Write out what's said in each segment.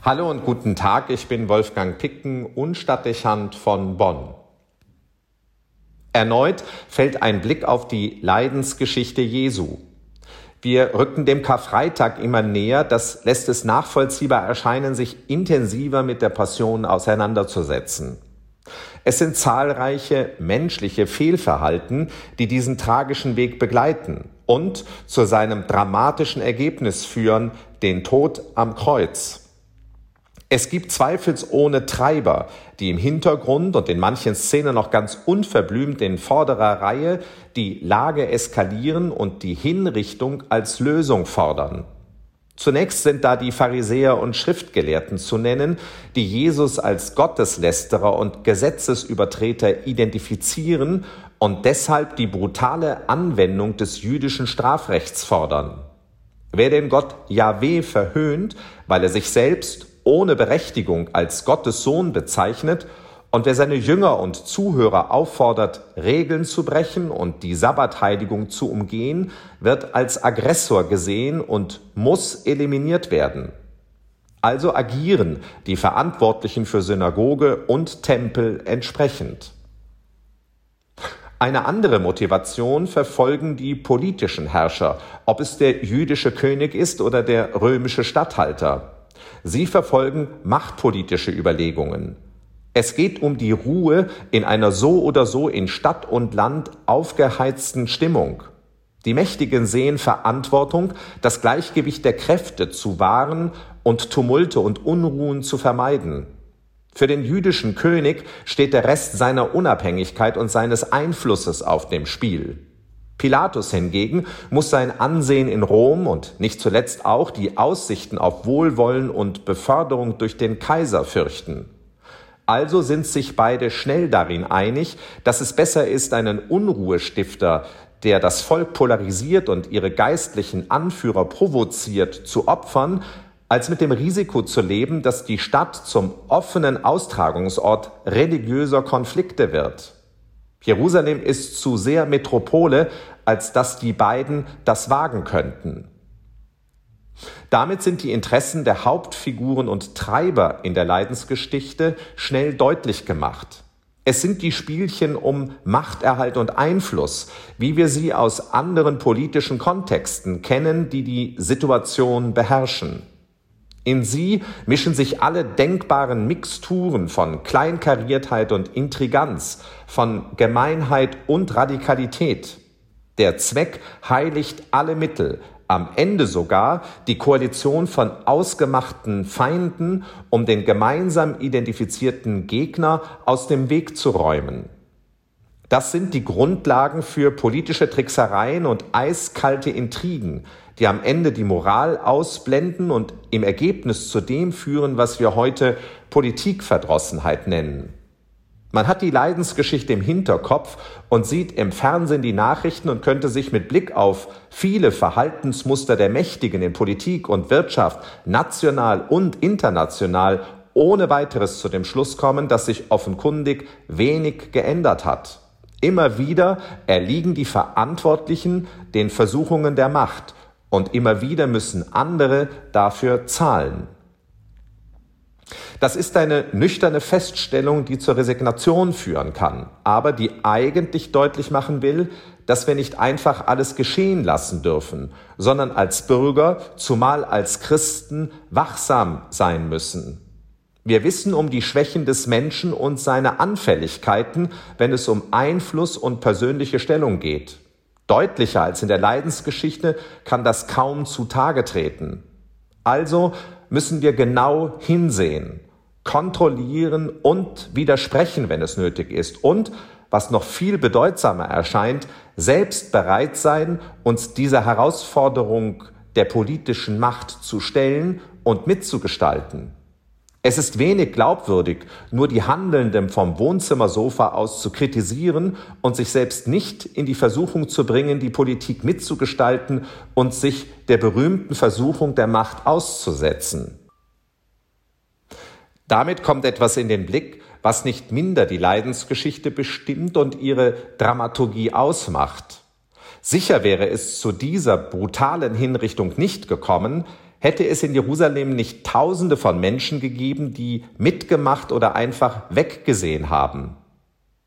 Hallo und guten Tag, ich bin Wolfgang Picken, Unstadtdechant von Bonn. Erneut fällt ein Blick auf die Leidensgeschichte Jesu. Wir rücken dem Karfreitag immer näher, das lässt es nachvollziehbar erscheinen, sich intensiver mit der Passion auseinanderzusetzen. Es sind zahlreiche menschliche Fehlverhalten, die diesen tragischen Weg begleiten und zu seinem dramatischen Ergebnis führen, den Tod am Kreuz. Es gibt zweifelsohne Treiber, die im Hintergrund und in manchen Szenen noch ganz unverblümt in vorderer Reihe die Lage eskalieren und die Hinrichtung als Lösung fordern. Zunächst sind da die Pharisäer und Schriftgelehrten zu nennen, die Jesus als Gotteslästerer und Gesetzesübertreter identifizieren und deshalb die brutale Anwendung des jüdischen Strafrechts fordern. Wer den Gott Yahweh verhöhnt, weil er sich selbst ohne Berechtigung als Gottes Sohn bezeichnet und wer seine Jünger und Zuhörer auffordert, Regeln zu brechen und die Sabbatheiligung zu umgehen, wird als Aggressor gesehen und muss eliminiert werden. Also agieren die Verantwortlichen für Synagoge und Tempel entsprechend. Eine andere Motivation verfolgen die politischen Herrscher, ob es der jüdische König ist oder der römische Statthalter. Sie verfolgen machtpolitische Überlegungen. Es geht um die Ruhe in einer so oder so in Stadt und Land aufgeheizten Stimmung. Die Mächtigen sehen Verantwortung, das Gleichgewicht der Kräfte zu wahren und Tumulte und Unruhen zu vermeiden. Für den jüdischen König steht der Rest seiner Unabhängigkeit und seines Einflusses auf dem Spiel. Pilatus hingegen muss sein Ansehen in Rom und nicht zuletzt auch die Aussichten auf Wohlwollen und Beförderung durch den Kaiser fürchten. Also sind sich beide schnell darin einig, dass es besser ist, einen Unruhestifter, der das Volk polarisiert und ihre geistlichen Anführer provoziert, zu opfern, als mit dem Risiko zu leben, dass die Stadt zum offenen Austragungsort religiöser Konflikte wird. Jerusalem ist zu sehr Metropole, als dass die beiden das wagen könnten. Damit sind die Interessen der Hauptfiguren und Treiber in der Leidensgeschichte schnell deutlich gemacht. Es sind die Spielchen um Machterhalt und Einfluss, wie wir sie aus anderen politischen Kontexten kennen, die die Situation beherrschen. In sie mischen sich alle denkbaren Mixturen von Kleinkariertheit und Intriganz, von Gemeinheit und Radikalität. Der Zweck heiligt alle Mittel, am Ende sogar die Koalition von ausgemachten Feinden, um den gemeinsam identifizierten Gegner aus dem Weg zu räumen. Das sind die Grundlagen für politische Tricksereien und eiskalte Intrigen, die am Ende die Moral ausblenden und im Ergebnis zu dem führen, was wir heute Politikverdrossenheit nennen. Man hat die Leidensgeschichte im Hinterkopf und sieht im Fernsehen die Nachrichten und könnte sich mit Blick auf viele Verhaltensmuster der Mächtigen in Politik und Wirtschaft national und international ohne weiteres zu dem Schluss kommen, dass sich offenkundig wenig geändert hat. Immer wieder erliegen die Verantwortlichen den Versuchungen der Macht und immer wieder müssen andere dafür zahlen. Das ist eine nüchterne Feststellung, die zur Resignation führen kann, aber die eigentlich deutlich machen will, dass wir nicht einfach alles geschehen lassen dürfen, sondern als Bürger, zumal als Christen, wachsam sein müssen. Wir wissen um die Schwächen des Menschen und seine Anfälligkeiten, wenn es um Einfluss und persönliche Stellung geht. Deutlicher als in der Leidensgeschichte kann das kaum zutage treten. Also müssen wir genau hinsehen, kontrollieren und widersprechen, wenn es nötig ist und, was noch viel bedeutsamer erscheint, selbst bereit sein, uns dieser Herausforderung der politischen Macht zu stellen und mitzugestalten. Es ist wenig glaubwürdig, nur die Handelnden vom Wohnzimmersofa aus zu kritisieren und sich selbst nicht in die Versuchung zu bringen, die Politik mitzugestalten und sich der berühmten Versuchung der Macht auszusetzen. Damit kommt etwas in den Blick, was nicht minder die Leidensgeschichte bestimmt und ihre Dramaturgie ausmacht. Sicher wäre es zu dieser brutalen Hinrichtung nicht gekommen, hätte es in Jerusalem nicht Tausende von Menschen gegeben, die mitgemacht oder einfach weggesehen haben.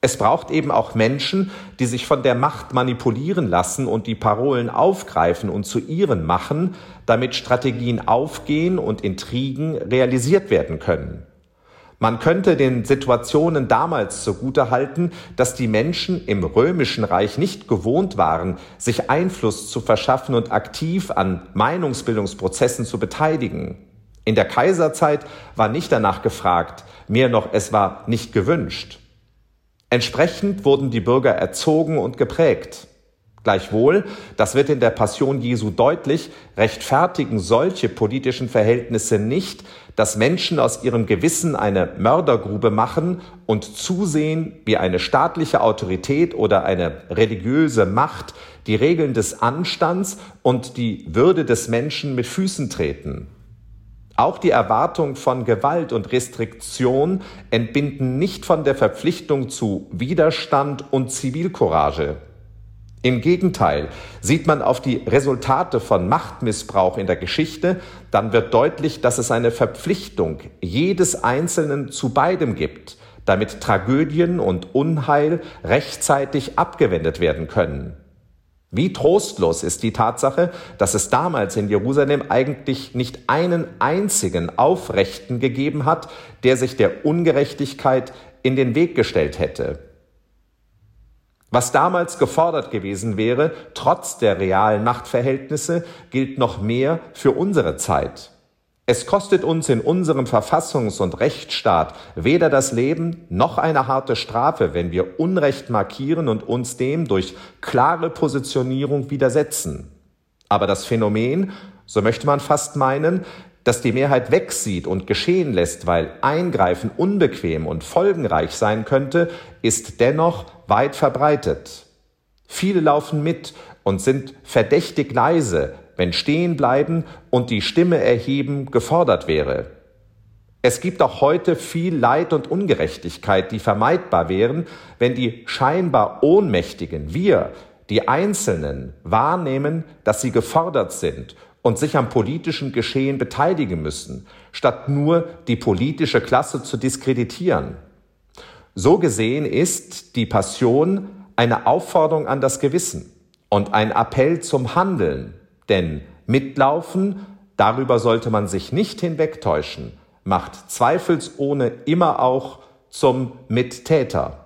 Es braucht eben auch Menschen, die sich von der Macht manipulieren lassen und die Parolen aufgreifen und zu ihren machen, damit Strategien aufgehen und Intrigen realisiert werden können. Man könnte den Situationen damals zugutehalten, dass die Menschen im römischen Reich nicht gewohnt waren, sich Einfluss zu verschaffen und aktiv an Meinungsbildungsprozessen zu beteiligen. In der Kaiserzeit war nicht danach gefragt, mehr noch es war nicht gewünscht. Entsprechend wurden die Bürger erzogen und geprägt. Gleichwohl, das wird in der Passion Jesu deutlich, rechtfertigen solche politischen Verhältnisse nicht, dass Menschen aus ihrem Gewissen eine Mördergrube machen und zusehen, wie eine staatliche Autorität oder eine religiöse Macht die Regeln des Anstands und die Würde des Menschen mit Füßen treten. Auch die Erwartung von Gewalt und Restriktion entbinden nicht von der Verpflichtung zu Widerstand und Zivilcourage. Im Gegenteil, sieht man auf die Resultate von Machtmissbrauch in der Geschichte, dann wird deutlich, dass es eine Verpflichtung jedes Einzelnen zu beidem gibt, damit Tragödien und Unheil rechtzeitig abgewendet werden können. Wie trostlos ist die Tatsache, dass es damals in Jerusalem eigentlich nicht einen einzigen Aufrechten gegeben hat, der sich der Ungerechtigkeit in den Weg gestellt hätte. Was damals gefordert gewesen wäre, trotz der realen Machtverhältnisse, gilt noch mehr für unsere Zeit. Es kostet uns in unserem Verfassungs- und Rechtsstaat weder das Leben noch eine harte Strafe, wenn wir Unrecht markieren und uns dem durch klare Positionierung widersetzen. Aber das Phänomen, so möchte man fast meinen, dass die Mehrheit wegsieht und geschehen lässt, weil Eingreifen unbequem und folgenreich sein könnte, ist dennoch weit verbreitet. Viele laufen mit und sind verdächtig leise, wenn stehen bleiben und die Stimme erheben gefordert wäre. Es gibt auch heute viel Leid und Ungerechtigkeit, die vermeidbar wären, wenn die scheinbar Ohnmächtigen, wir, die Einzelnen, wahrnehmen, dass sie gefordert sind und sich am politischen Geschehen beteiligen müssen, statt nur die politische Klasse zu diskreditieren. So gesehen ist die Passion eine Aufforderung an das Gewissen und ein Appell zum Handeln, denn mitlaufen, darüber sollte man sich nicht hinwegtäuschen, macht zweifelsohne immer auch zum Mittäter.